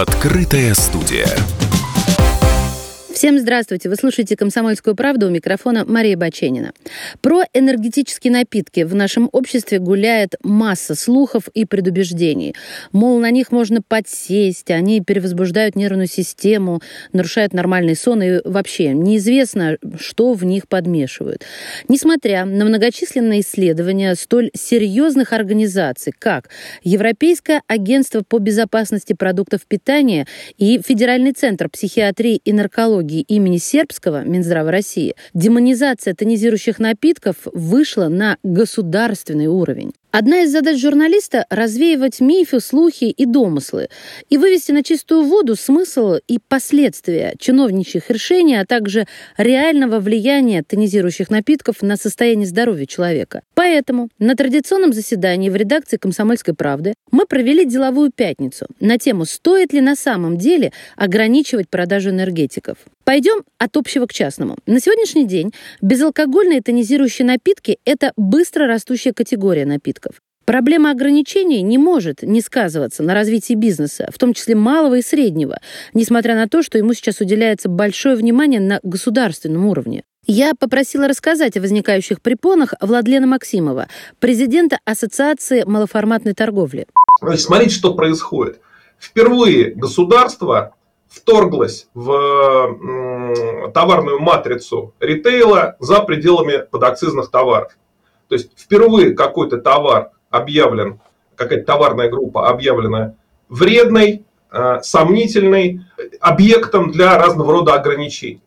Открытая студия. Всем здравствуйте! Вы слушаете «Комсомольскую правду» у микрофона Мария Баченина. Про энергетические напитки в нашем обществе гуляет масса слухов и предубеждений. Мол, на них можно подсесть, они перевозбуждают нервную систему, нарушают нормальный сон и вообще неизвестно, что в них подмешивают. Несмотря на многочисленные исследования столь серьезных организаций, как Европейское агентство по безопасности продуктов питания и Федеральный центр психиатрии и наркологии онкологии имени Сербского Минздрава России демонизация тонизирующих напитков вышла на государственный уровень. Одна из задач журналиста – развеивать мифы, слухи и домыслы и вывести на чистую воду смысл и последствия чиновничьих решений, а также реального влияния тонизирующих напитков на состояние здоровья человека. Поэтому на традиционном заседании в редакции «Комсомольской правды» мы провели деловую пятницу на тему «Стоит ли на самом деле ограничивать продажу энергетиков?». Пойдем от общего к частному. На сегодняшний день безалкогольные тонизирующие напитки – это быстро растущая категория напитков. Проблема ограничений не может не сказываться на развитии бизнеса, в том числе малого и среднего, несмотря на то, что ему сейчас уделяется большое внимание на государственном уровне. Я попросила рассказать о возникающих препонах Владлена Максимова, президента Ассоциации малоформатной торговли. Смотрите, что происходит. Впервые государство вторглось в товарную матрицу ритейла за пределами подакцизных товаров. То есть впервые какой-то товар объявлен, какая-то товарная группа объявлена вредной, э, сомнительной, объектом для разного рода ограничений.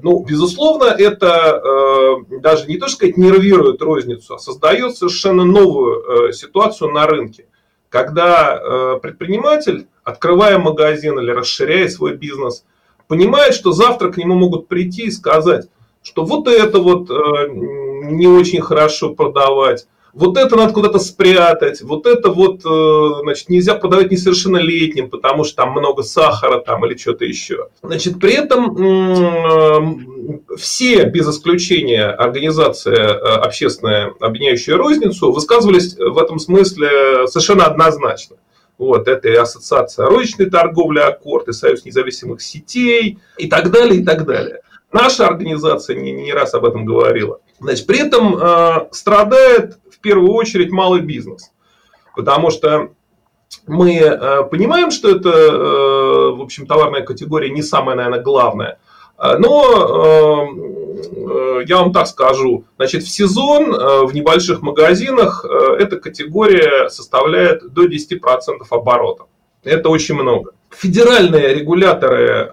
Ну, безусловно, это э, даже не то, что сказать, нервирует розницу, а создает совершенно новую э, ситуацию на рынке, когда предприниматель, открывая магазин или расширяя свой бизнес, понимает, что завтра к нему могут прийти и сказать, что вот это вот э, не очень хорошо продавать, вот это надо куда-то спрятать, вот это вот, э, значит, нельзя продавать несовершеннолетним, потому что там много сахара там или что-то еще. Значит, при этом э, все, без исключения, организация э, общественная, объединяющая розницу, высказывались в этом смысле совершенно однозначно. Вот, это и Ассоциация розничной торговли Аккорд, и Союз независимых сетей, и так далее, и так далее. Наша организация не, не раз об этом говорила. Значит, при этом э, страдает первую очередь малый бизнес. Потому что мы э, понимаем, что это, э, в общем, товарная категория не самая, наверное, главная. Э, но я вам так скажу, значит, в сезон в небольших магазинах эта категория составляет до 10% оборота. Это очень много. Федеральные регуляторы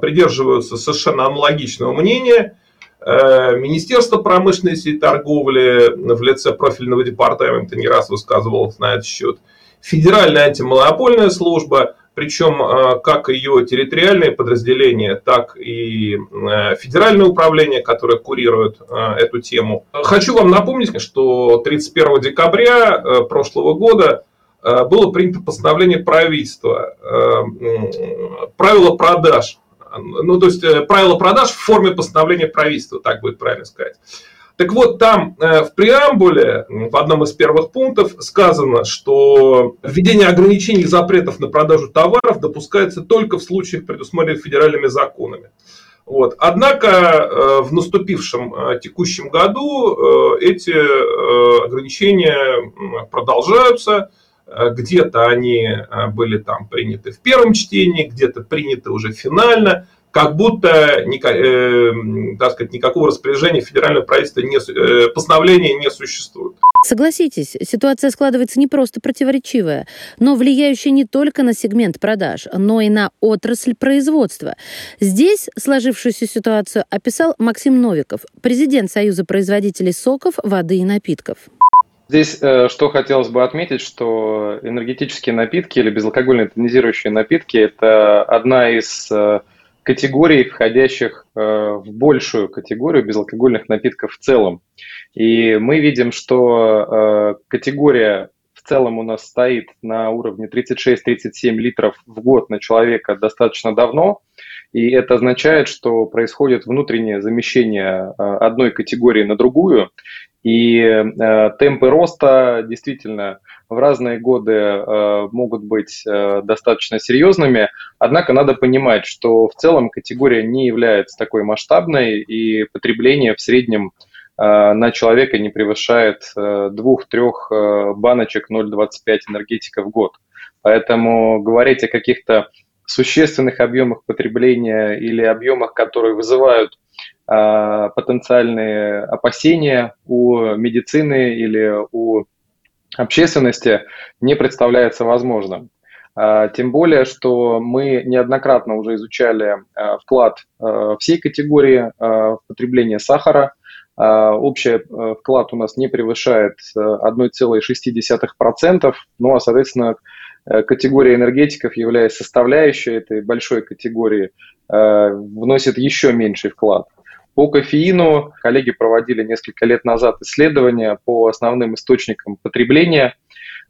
придерживаются совершенно аналогичного мнения. Э, Министерство промышленности и торговли в лице профильного департамента не раз высказывалось на этот счет. Федеральная антимонопольная служба, причем э, как ее территориальные подразделения, так и федеральное управление, которое курирует эту тему. Хочу вам напомнить, что 31 декабря прошлого года Э, было принято постановление правительства, э, правила продаж. Ну, то есть э, правила продаж в форме постановления правительства, так будет правильно сказать. Так вот, там в преамбуле, в одном из первых пунктов, сказано, что введение ограничений и запретов на продажу товаров допускается только в случаях, предусмотренных федеральными законами. Вот. Однако в наступившем текущем году эти ограничения продолжаются. Э, где-то они э, были там приняты в первом чтении, где-то приняты уже финально, как будто э, так сказать, никакого распоряжения федерального правительства не, э, постановления не существует. Согласитесь, ситуация складывается не просто противоречивая, но влияющая не только на сегмент продаж, но и на отрасль производства. Здесь сложившуюся ситуацию описал Максим Новиков, президент Союза производителей соков, воды и напитков. Здесь э, что хотелось бы отметить, что энергетические напитки или безалкогольные тонизирующие напитки – это одна из э, категорий, входящих э, в большую категорию безалкогольных напитков в целом. И мы видим, что категория в целом у нас стоит на уровне 36-37 литров в год на человека достаточно давно. И это означает, что происходит внутреннее замещение одной категории на другую. И э, темпы роста действительно в разные годы э, могут быть э, достаточно серьезными, однако надо понимать, что в целом категория не является такой масштабной, и потребление в среднем э, на человека не превышает двух-трех баночек 0,25 энергетика в год. Поэтому говорить о каких-то существенных объемах потребления или объемах, которые вызывают потенциальные опасения у медицины или у общественности не представляется возможным. А, тем более, что мы неоднократно уже изучали а, вклад всей категории потребления сахара. Общий вклад у нас не превышает 1,6%, ну а, соответственно, категория энергетиков, являясь составляющей этой большой категории, вносит еще меньший вклад. По кофеину коллеги проводили несколько лет назад исследования по основным источникам потребления,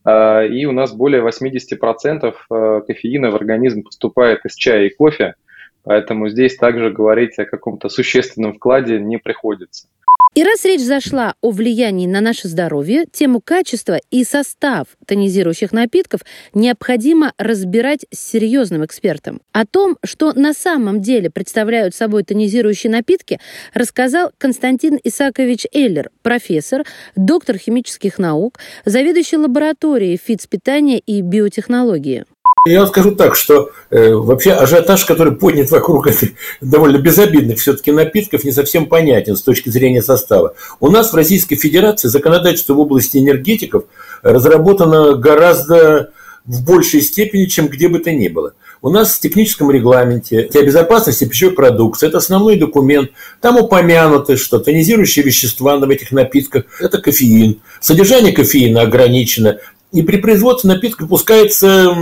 э, и у нас более 80% э, кофеина в организм поступает из чая и кофе, поэтому здесь также говорить о каком-то существенном вкладе не приходится. И раз речь зашла о влиянии на наше здоровье, тему качества и состав тонизирующих напитков необходимо разбирать с серьезным экспертом. О том, что на самом деле представляют собой тонизирующие напитки, рассказал Константин Исакович Эллер, профессор, доктор химических наук, заведующий лабораторией фитспитания и биотехнологии. Я вам скажу так, что э, вообще ажиотаж, который поднят вокруг этих довольно безобидных все-таки напитков, не совсем понятен с точки зрения состава. У нас в Российской Федерации законодательство в области энергетиков разработано гораздо в большей степени, чем где бы то ни было. У нас в техническом регламенте о безопасности пищевой продукции, это основной документ, там упомянуто, что тонизирующие вещества в этих напитках – это кофеин. Содержание кофеина ограничено, и при производстве напитка допускается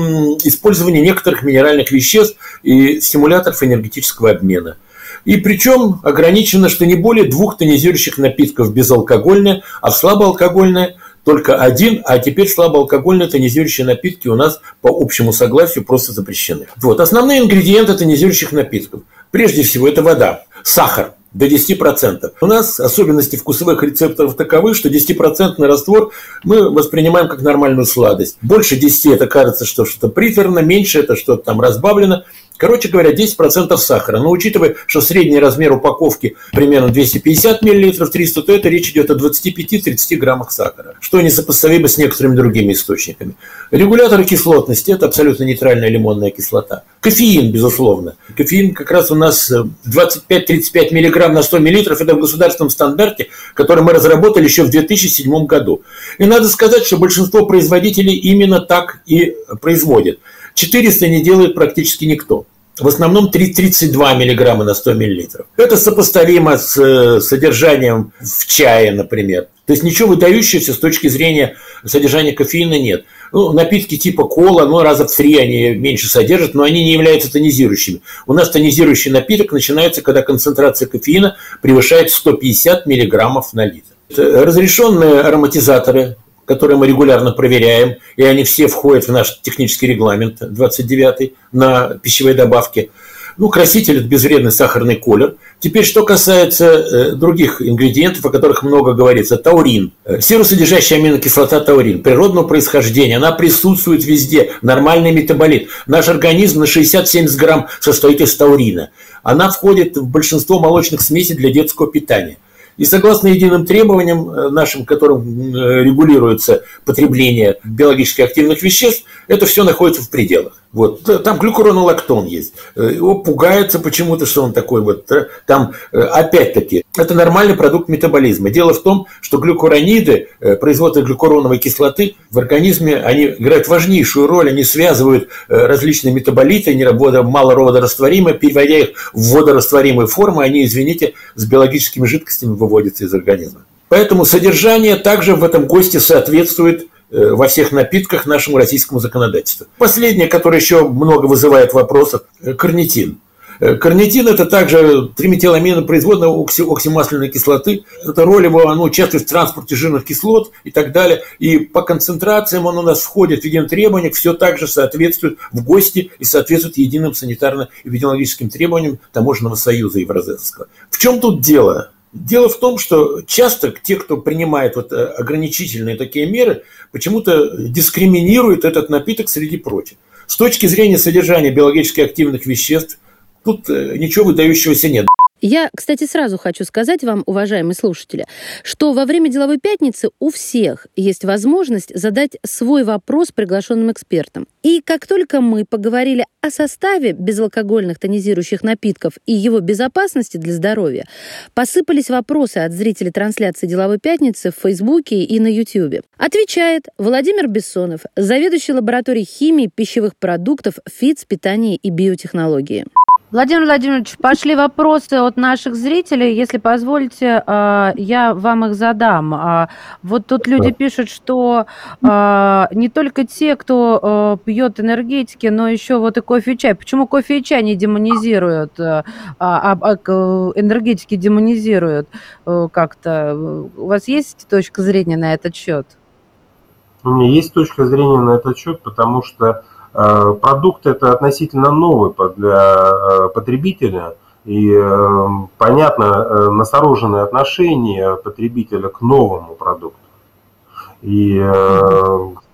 использование некоторых минеральных веществ и стимуляторов энергетического обмена. И причем ограничено, что не более двух тонизирующих напитков безалкогольное, а слабоалкогольное только один, а теперь слабоалкогольные тонизирующие напитки у нас по общему согласию просто запрещены. Вот. Основные ингредиенты тонизирующих напитков. Прежде всего это вода, сахар, до 10%. У нас особенности вкусовых рецепторов таковы, что 10% раствор мы воспринимаем как нормальную сладость. Больше 10 это кажется, что что-то приторно, меньше это что-то там разбавлено. Короче говоря, 10% сахара. Но учитывая, что средний размер упаковки примерно 250 мл, 300, то это речь идет о 25-30 граммах сахара, что несопоставимо с некоторыми другими источниками. Регуляторы кислотности – это абсолютно нейтральная лимонная кислота. Кофеин, безусловно. Кофеин как раз у нас 25-35 мг на 100 мл – это в государственном стандарте, который мы разработали еще в 2007 году. И надо сказать, что большинство производителей именно так и производят. 400 не делает практически никто. В основном 32 миллиграмма на 100 миллилитров. Это сопоставимо с э, содержанием в чае, например. То есть ничего выдающегося с точки зрения содержания кофеина нет. Ну, напитки типа кола, ну, раза в три они меньше содержат, но они не являются тонизирующими. У нас тонизирующий напиток начинается, когда концентрация кофеина превышает 150 миллиграммов на литр. Разрешенные ароматизаторы которые мы регулярно проверяем, и они все входят в наш технический регламент 29 на пищевые добавки. Ну, краситель – это безвредный сахарный колер. Теперь, что касается э, других ингредиентов, о которых много говорится. Таурин. Э, серосодержащая аминокислота таурин. Природного происхождения. Она присутствует везде. Нормальный метаболит. Наш организм на 60-70 грамм состоит из таурина. Она входит в большинство молочных смесей для детского питания. И согласно единым требованиям э, нашим, которым э, регулируется потребление биологически активных веществ, это все находится в пределах. Вот. Там глюкуронолактон есть. Э, его пугается почему-то, что он такой вот. Там, опять-таки, это нормальный продукт метаболизма. Дело в том, что глюкурониды, производство глюкуроновой кислоты в организме, они играют важнейшую роль. Они связывают различные метаболиты, малородорастворимые, переводя их в водорастворимые формы, они, извините, с биологическими жидкостями выводится из организма. Поэтому содержание также в этом госте соответствует э, во всех напитках нашему российскому законодательству. Последнее, которое еще много вызывает вопросов, э, карнитин. Э, карнитин – это также триметиламина производная окси, оксимасляной кислоты. Это роль его, оно участвует в транспорте жирных кислот и так далее. И по концентрациям он у нас входит в единым требованиям, все также соответствует в гости и соответствует единым санитарно-эпидемиологическим требованиям Таможенного союза Евразесского. В чем тут дело? Дело в том, что часто те, кто принимает вот э, ограничительные такие меры, почему-то дискриминируют этот напиток среди прочих. С точки зрения содержания биологически активных веществ, тут э, ничего выдающегося нет. Я, кстати, сразу хочу сказать вам, уважаемые слушатели, что во время деловой пятницы у всех есть возможность задать свой вопрос приглашенным экспертам. И как только мы поговорили о составе безалкогольных тонизирующих напитков и его безопасности для здоровья, посыпались вопросы от зрителей трансляции деловой пятницы в Фейсбуке и на Ютьюбе. Отвечает Владимир Бессонов, заведующий лабораторией химии пищевых продуктов ФИЦ, питания и биотехнологии. Владимир Владимирович, пошли вопросы от наших зрителей. Если позволите, а, я вам их задам. А, вот тут люди пишут, что а, не только те, кто пьет энергетики, но еще вот и кофе и чай. Почему кофе и чай не демонизируют, а энергетики демонизируют как-то? У вас есть точка зрения на этот счет? У меня есть точка зрения на этот счет, потому что Э, продукт это относительно новый для э, потребителя, и э, понятно настороженное отношение потребителя к новому продукту. И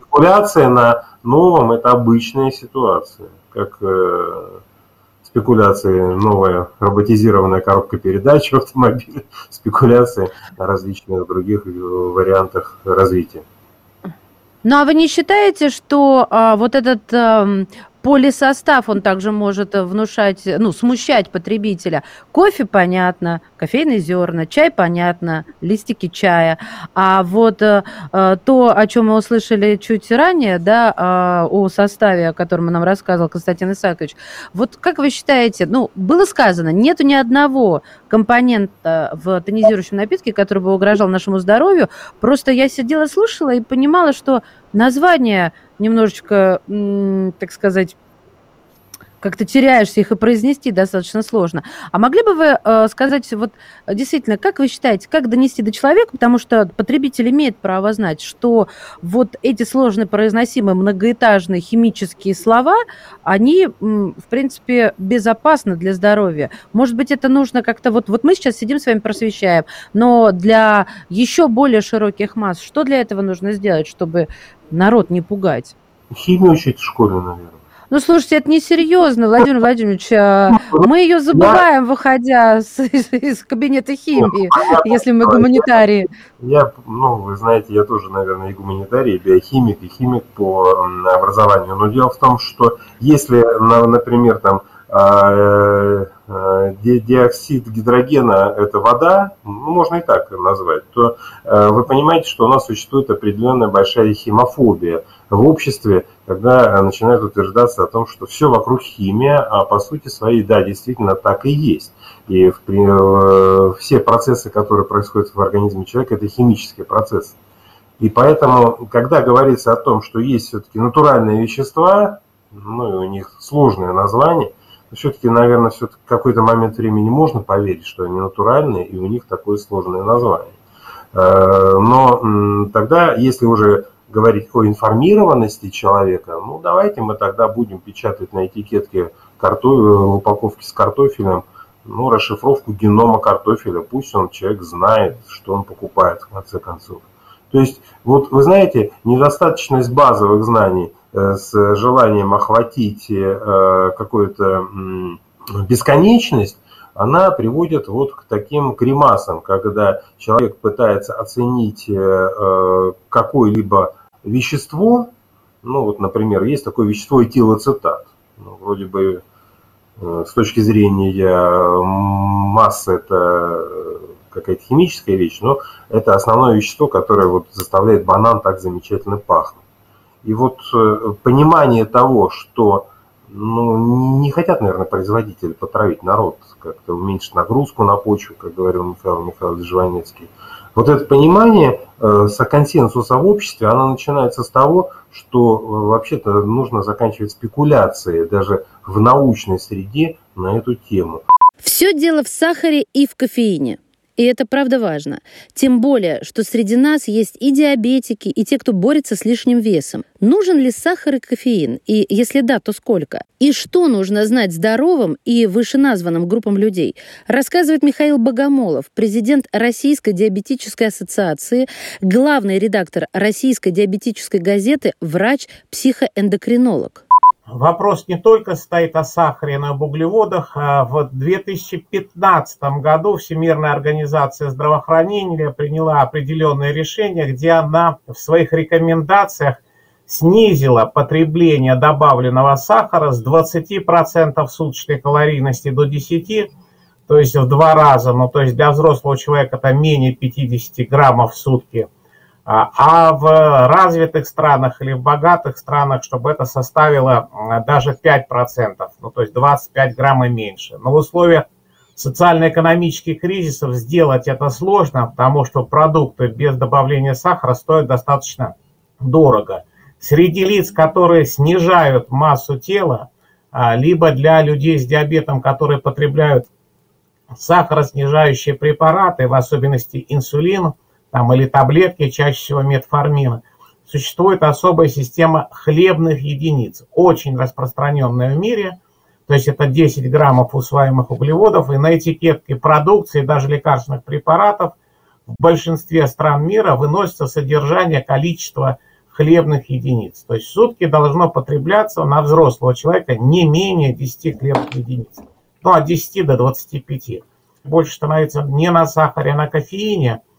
спекуляция на новом – это обычная ситуация, как спекуляции новая роботизированная коробка передач в автомобиле, спекуляции на различных других вариантах развития. Ну а вы не считаете, что а, вот этот а, Полисостав, он также может э, внушать, ну, смущать потребителя. Кофе понятно, кофейные зерна, чай понятно, листики чая. А вот э, э, то, о чем мы услышали чуть ранее, да, э, о составе, о котором нам рассказывал Константин Исаакович, вот как вы считаете, ну, было сказано, нету ни одного компонента в тонизирующем напитке, который бы угрожал нашему здоровью. Просто я сидела, слушала и понимала, что название немножечко, так сказать, как-то теряешься, их и произнести достаточно сложно. А могли бы вы э, сказать, вот действительно, как вы считаете, как донести до человека, потому что потребитель имеет право знать, что вот эти сложно произносимые многоэтажные химические слова, они, в принципе, безопасны для здоровья. Может быть, это нужно как-то, вот, вот мы сейчас сидим с вами просвещаем, но для еще более широких масс, что для этого нужно сделать, чтобы народ не пугать. Химию учить в школе, наверное. Ну, слушайте, это несерьезно, Владимир Владимирович. А, мы ее забываем, выходя с, из кабинета химии, если мы гуманитарии. Я, ну, вы знаете, я тоже, наверное, и гуманитарий, и биохимик, и химик по образованию. Но дело в том, что если, например, там диоксид гидрогена – это вода, ну, можно и так назвать, то э, вы понимаете, что у нас существует определенная большая химофобия в обществе, когда начинает утверждаться о том, что все вокруг химия, а по сути своей, да, действительно так и есть. И в, все процессы, которые происходят в организме человека, это химические процессы. И поэтому, когда говорится о том, что есть все-таки натуральные вещества, ну и у них сложное название, все-таки, наверное, все в какой-то момент времени можно поверить, что они натуральные, и у них такое сложное название. Э, но тогда, если уже говорить о информированности человека, ну давайте мы тогда будем печатать на этикетке карто... упаковки с картофелем, ну, расшифровку генома картофеля, пусть он человек знает, что он покупает в конце концов. То есть, вот вы знаете, недостаточность базовых знаний Э, с желанием охватить э, какую-то бесконечность, она приводит вот к таким кремасам, когда человек пытается оценить э, какое-либо вещество, ну вот, например, есть такое вещество этилоцетат, ну, вроде бы с точки зрения массы это какая-то химическая вещь, но это основное вещество, которое вот заставляет банан так замечательно пахнуть. И вот э, понимание того, что ну, не хотят, наверное, производители потравить народ, как-то уменьшить нагрузку на почву, как говорил Михаил Михайлович Жванецкий. Вот это понимание э, консенсуса в обществе, оно начинается с того, что э, вообще-то нужно заканчивать спекуляции даже в научной среде на эту тему. Все дело в сахаре и в кофеине. И это правда важно. Тем более, что среди нас есть и диабетики, и те, кто борется с лишним весом. Нужен ли сахар и кофеин? И если да, то сколько? И что нужно знать здоровым и вышеназванным группам людей? Рассказывает Михаил Богомолов, президент Российской диабетической ассоциации, главный редактор Российской диабетической газеты, врач-психоэндокринолог. Вопрос не только стоит о сахаре, но и об углеводах. А в 2015 году Всемирная организация здравоохранения приняла определенные решения, где она в своих рекомендациях снизила потребление добавленного сахара с 20% суточной калорийности до 10%, то есть в два раза, ну то есть для взрослого человека это менее 50 граммов в сутки – а, а в развитых странах или в богатых странах, чтобы это составило даже 5%, ну то есть 25 грамм и меньше. Но в условиях социально-экономических кризисов сделать это сложно, потому что продукты без добавления сахара стоят достаточно дорого. Среди лиц, которые снижают массу тела, а, либо для людей с диабетом, которые потребляют сахароснижающие препараты, в особенности инсулин, там, или таблетки, чаще всего метформина, существует особая система хлебных единиц, очень распространенная в мире, то есть это 10 граммов усваиваемых углеводов, и на этикетке продукции, даже лекарственных препаратов, в большинстве стран мира выносится содержание количества хлебных единиц. То есть в сутки должно потребляться на взрослого человека не менее 10 хлебных единиц. Ну, от 10 до 25. Больше становится не на сахаре, а на кофеине –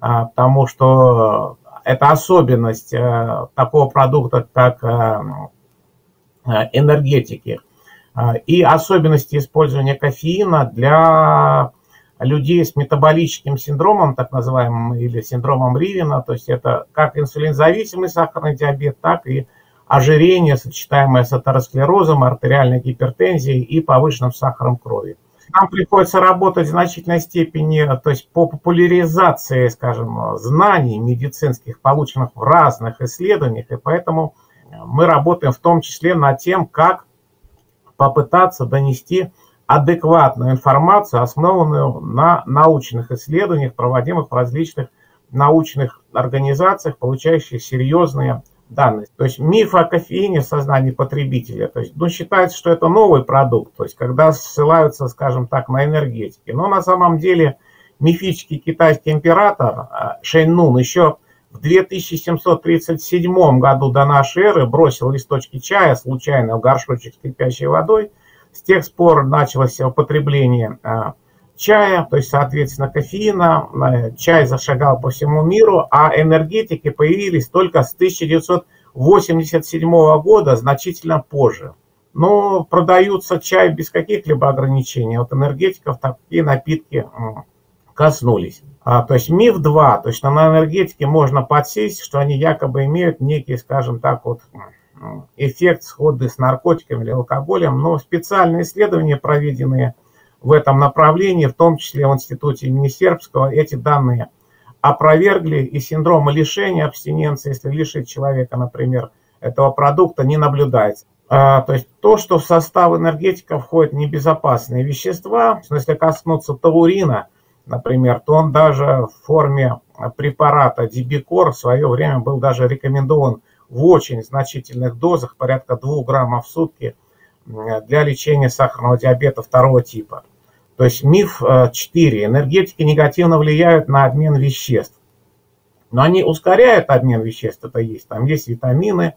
потому что это особенность э, такого продукта, как э, э, энергетики. А, и особенности использования кофеина для людей с метаболическим синдромом, так называемым, или синдромом Ривина, то есть это как инсулинзависимый сахарный диабет, так и ожирение, сочетаемое с атеросклерозом, артериальной гипертензией и повышенным сахаром крови нам приходится работать в значительной степени, то есть по популяризации, скажем, знаний медицинских, полученных в разных исследованиях, и поэтому мы работаем в том числе над тем, как попытаться донести адекватную информацию, основанную на научных исследованиях, проводимых в различных научных организациях, получающих серьезные данность. То есть миф о кофеине в сознании потребителя. То есть, ну, считается, что это новый продукт, то есть когда ссылаются, скажем так, на энергетики. Но на самом деле мифический китайский император э, Шэнь Нун еще в 2737 году до нашей эры бросил листочки чая случайно в горшочек с кипящей водой. С тех пор началось употребление чая, то есть, соответственно, кофеина. Э, чай зашагал по всему миру, а энергетики появились только с 1987 года, значительно позже. Но продаются чай без каких-либо ограничений. Вот энергетиков такие напитки коснулись. А, то есть миф 2, то есть на энергетике можно подсесть, что они якобы имеют некий, скажем так, вот эффект сходный с наркотиками или алкоголем, но специальные исследования, проведенные в этом направлении, в том числе в институте имени Сербского, эти данные опровергли, и синдрома лишения абстиненции, если лишить человека, например, этого продукта, не наблюдается. А, то есть то, что в состав энергетика входят небезопасные вещества, если коснуться таурина, например, то он даже в форме препарата Дибикор в свое время был даже рекомендован в очень значительных дозах, порядка 2 граммов в сутки, для лечения сахарного диабета второго типа. То есть миф 4. Э, Энергетики негативно влияют на обмен веществ. Но они ускоряют обмен веществ, это есть. Там есть витамины,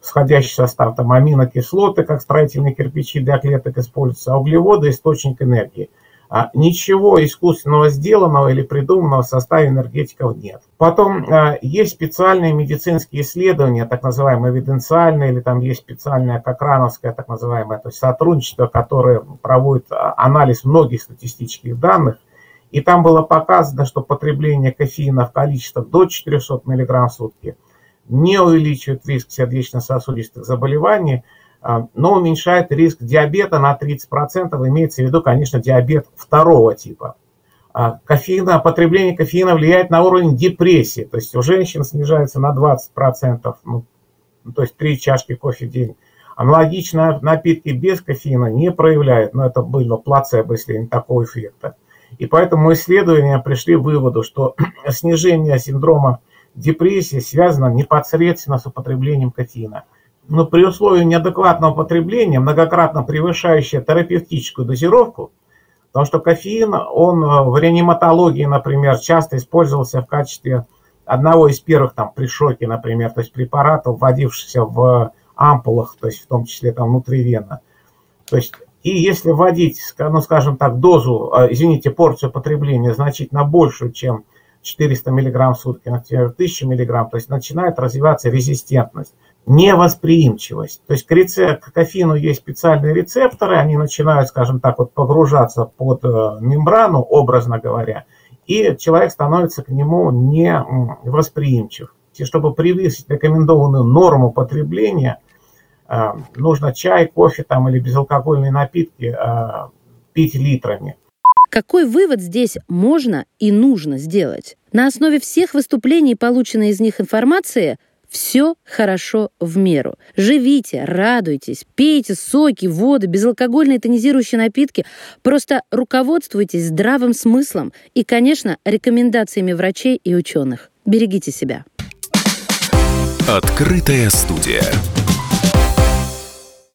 сходящий состав, там аминокислоты, как строительные кирпичи для клеток используются, а углеводы – источник энергии – ничего искусственного сделанного или придуманного в составе энергетиков нет. Потом а, есть специальные медицинские исследования, так называемые эвиденциальные, или там есть специальное кокрановское, так называемое, то есть сотрудничество, которое проводит а, анализ многих статистических данных, и там было показано, что потребление кофеина в количествах до 400 мг в сутки не увеличивает риск сердечно-сосудистых заболеваний, а, но уменьшает риск диабета на 30%, имеется в виду, конечно, диабет второго типа. А, кофеина, потребление кофеина влияет на уровень депрессии, то есть у женщин снижается на 20%, ну, то есть 3 чашки кофе в день. Аналогично напитки без кофеина не проявляют, но это было плацебо, если не такого эффекта. И поэтому исследования пришли к выводу, что снижение синдрома депрессии связано непосредственно с употреблением кофеина. Но при условии неадекватного потребления, многократно превышающее терапевтическую дозировку, потому что кофеин, он в реаниматологии, например, часто использовался в качестве одного из первых там при шоке, например, то есть препаратов, вводившихся в ампулах, то есть в том числе там внутривенно. То есть и если вводить, ну скажем так, дозу, а, извините, порцию потребления значительно большую, чем 400 мг в сутки, например, 1000 мг, то есть начинает развиваться резистентность, невосприимчивость. То есть к, рецеп, к кофеину есть специальные рецепторы, они начинают, скажем так, вот погружаться под э, мембрану, образно говоря, и человек становится к нему невосприимчив. И чтобы превысить рекомендованную норму потребления – Э, нужно чай, кофе там или безалкогольные напитки э, пить литрами. Какой вывод здесь можно и нужно сделать? На основе всех выступлений, полученной из них информации, все хорошо в меру. Живите, радуйтесь, пейте соки, воды, безалкогольные тонизирующие напитки. Просто руководствуйтесь здравым смыслом и, конечно, рекомендациями врачей и ученых. Берегите себя. Открытая студия.